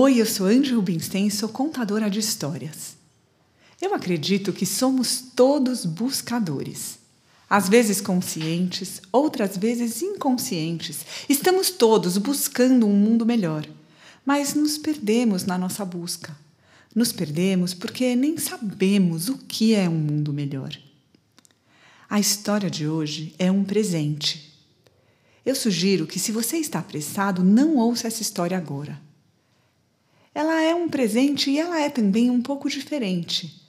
Oi, eu sou Andy Rubinstein, sou contadora de histórias. Eu acredito que somos todos buscadores. Às vezes conscientes, outras vezes inconscientes. Estamos todos buscando um mundo melhor, mas nos perdemos na nossa busca. Nos perdemos porque nem sabemos o que é um mundo melhor. A história de hoje é um presente. Eu sugiro que, se você está apressado, não ouça essa história agora ela é um presente e ela é também um pouco diferente.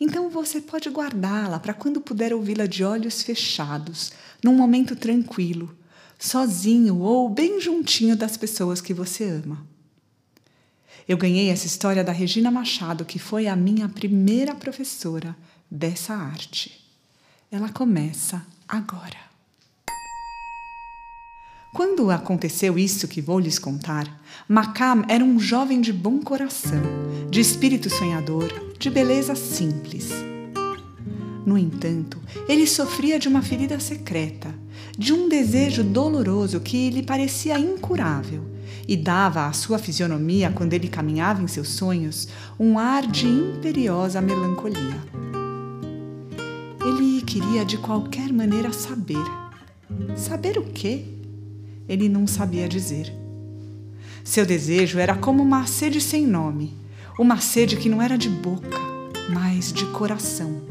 Então você pode guardá-la para quando puder ouvi-la de olhos fechados, num momento tranquilo, sozinho ou bem juntinho das pessoas que você ama. Eu ganhei essa história da Regina Machado, que foi a minha primeira professora dessa arte. Ela começa agora. Quando aconteceu isso que vou lhes contar, Macam era um jovem de bom coração, de espírito sonhador, de beleza simples. No entanto, ele sofria de uma ferida secreta, de um desejo doloroso que lhe parecia incurável e dava à sua fisionomia, quando ele caminhava em seus sonhos, um ar de imperiosa melancolia. Ele queria de qualquer maneira saber. Saber o quê? Ele não sabia dizer. Seu desejo era como uma sede sem nome, uma sede que não era de boca, mas de coração.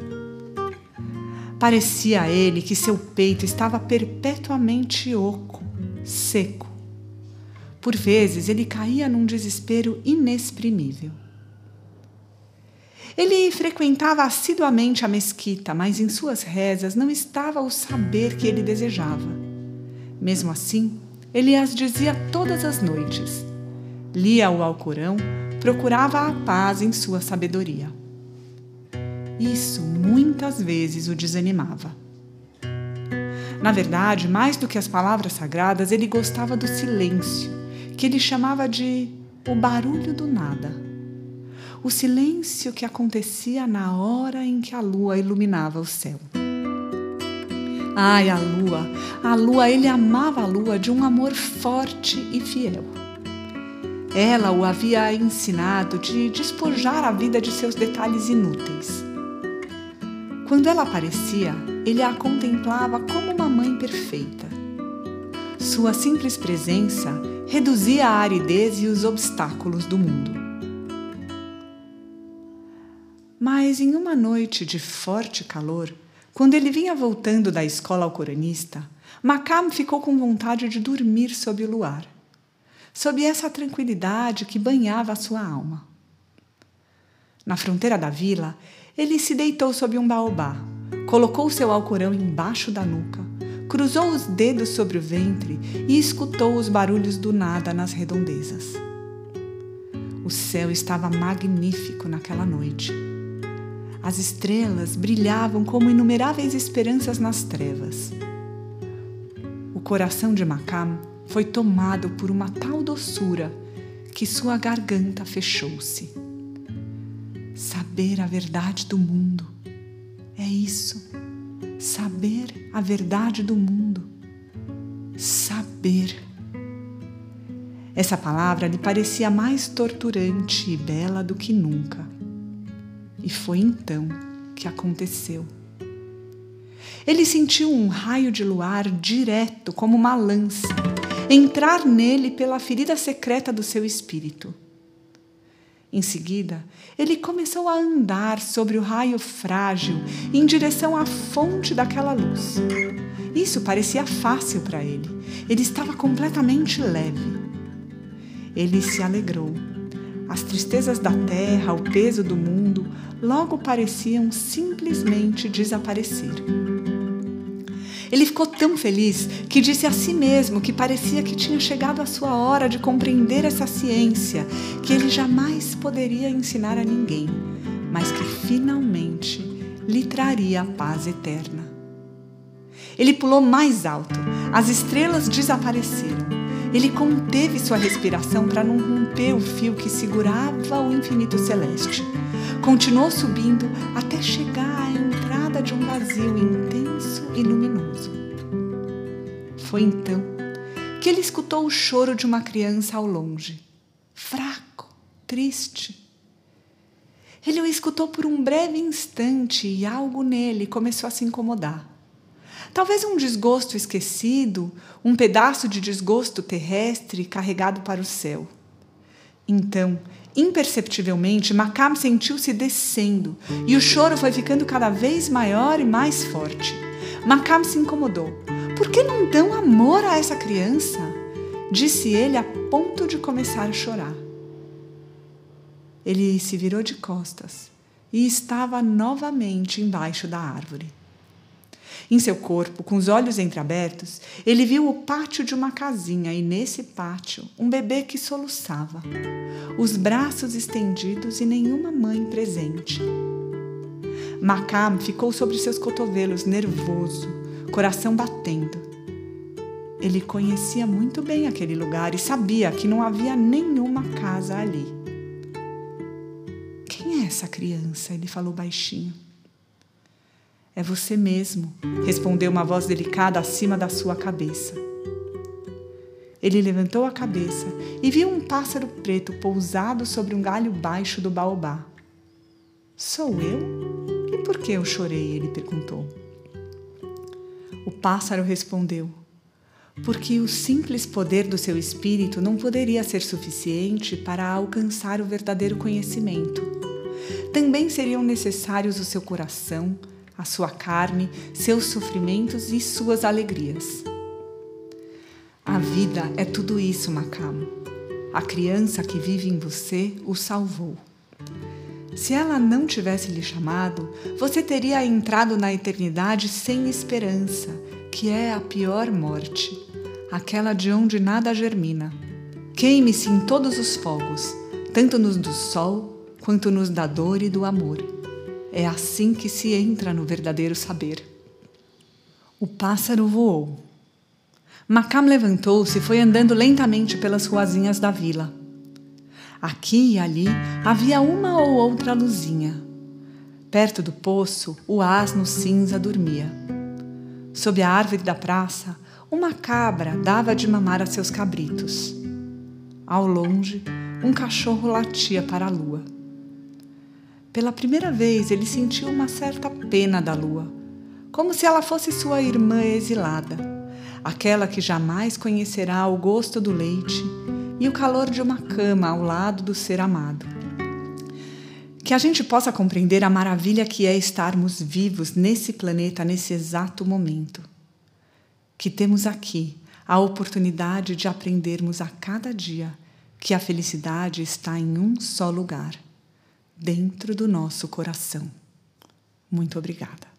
Parecia a ele que seu peito estava perpetuamente oco, seco. Por vezes ele caía num desespero inexprimível. Ele frequentava assiduamente a mesquita, mas em suas rezas não estava o saber que ele desejava. Mesmo assim, ele as dizia todas as noites. Lia o Alcorão, procurava a paz em sua sabedoria. Isso muitas vezes o desanimava. Na verdade, mais do que as palavras sagradas, ele gostava do silêncio, que ele chamava de o barulho do nada. O silêncio que acontecia na hora em que a lua iluminava o céu. Ai, a lua, a lua, ele amava a lua de um amor forte e fiel. Ela o havia ensinado de despojar a vida de seus detalhes inúteis. Quando ela aparecia, ele a contemplava como uma mãe perfeita. Sua simples presença reduzia a aridez e os obstáculos do mundo. Mas em uma noite de forte calor, quando ele vinha voltando da escola alcoranista, Macam ficou com vontade de dormir sob o luar, sob essa tranquilidade que banhava a sua alma. Na fronteira da vila, ele se deitou sob um baobá, colocou seu alcorão embaixo da nuca, cruzou os dedos sobre o ventre e escutou os barulhos do nada nas redondezas. O céu estava magnífico naquela noite as estrelas brilhavam como inumeráveis esperanças nas trevas. O coração de Macam foi tomado por uma tal doçura que sua garganta fechou-se. Saber a verdade do mundo é isso. Saber a verdade do mundo. Saber. Essa palavra lhe parecia mais torturante e bela do que nunca. E foi então que aconteceu. Ele sentiu um raio de luar direto, como uma lança, entrar nele pela ferida secreta do seu espírito. Em seguida, ele começou a andar sobre o raio frágil em direção à fonte daquela luz. Isso parecia fácil para ele. Ele estava completamente leve. Ele se alegrou as tristezas da terra, o peso do mundo, logo pareciam simplesmente desaparecer. Ele ficou tão feliz que disse a si mesmo que parecia que tinha chegado a sua hora de compreender essa ciência que ele jamais poderia ensinar a ninguém, mas que finalmente lhe traria a paz eterna. Ele pulou mais alto, as estrelas desapareceram ele conteve sua respiração para não romper o fio que segurava o infinito celeste. Continuou subindo até chegar à entrada de um vazio intenso e luminoso. Foi então que ele escutou o choro de uma criança ao longe, fraco, triste. Ele o escutou por um breve instante e algo nele começou a se incomodar. Talvez um desgosto esquecido, um pedaço de desgosto terrestre carregado para o céu. Então, imperceptivelmente, Macam sentiu-se descendo e o choro foi ficando cada vez maior e mais forte. Macam se incomodou. Por que não dão amor a essa criança? Disse ele a ponto de começar a chorar. Ele se virou de costas e estava novamente embaixo da árvore. Em seu corpo, com os olhos entreabertos, ele viu o pátio de uma casinha e, nesse pátio, um bebê que soluçava, os braços estendidos e nenhuma mãe presente. Macam ficou sobre seus cotovelos, nervoso, coração batendo. Ele conhecia muito bem aquele lugar e sabia que não havia nenhuma casa ali. Quem é essa criança? Ele falou baixinho. É você mesmo, respondeu uma voz delicada acima da sua cabeça. Ele levantou a cabeça e viu um pássaro preto pousado sobre um galho baixo do baobá. Sou eu? E por que eu chorei? Ele perguntou. O pássaro respondeu: Porque o simples poder do seu espírito não poderia ser suficiente para alcançar o verdadeiro conhecimento. Também seriam necessários o seu coração, a sua carne, seus sofrimentos e suas alegrias. A vida é tudo isso, Macamo. A criança que vive em você o salvou. Se ela não tivesse lhe chamado, você teria entrado na eternidade sem esperança, que é a pior morte, aquela de onde nada germina. Queime-se em todos os fogos, tanto nos do sol quanto nos da dor e do amor. É assim que se entra no verdadeiro saber. O pássaro voou. Macam levantou-se e foi andando lentamente pelas ruazinhas da vila. Aqui e ali havia uma ou outra luzinha. Perto do poço, o asno cinza dormia. Sob a árvore da praça, uma cabra dava de mamar a seus cabritos. Ao longe, um cachorro latia para a lua. Pela primeira vez, ele sentiu uma certa pena da lua, como se ela fosse sua irmã exilada, aquela que jamais conhecerá o gosto do leite e o calor de uma cama ao lado do ser amado. Que a gente possa compreender a maravilha que é estarmos vivos nesse planeta nesse exato momento. Que temos aqui a oportunidade de aprendermos a cada dia que a felicidade está em um só lugar dentro do nosso coração. Muito obrigada.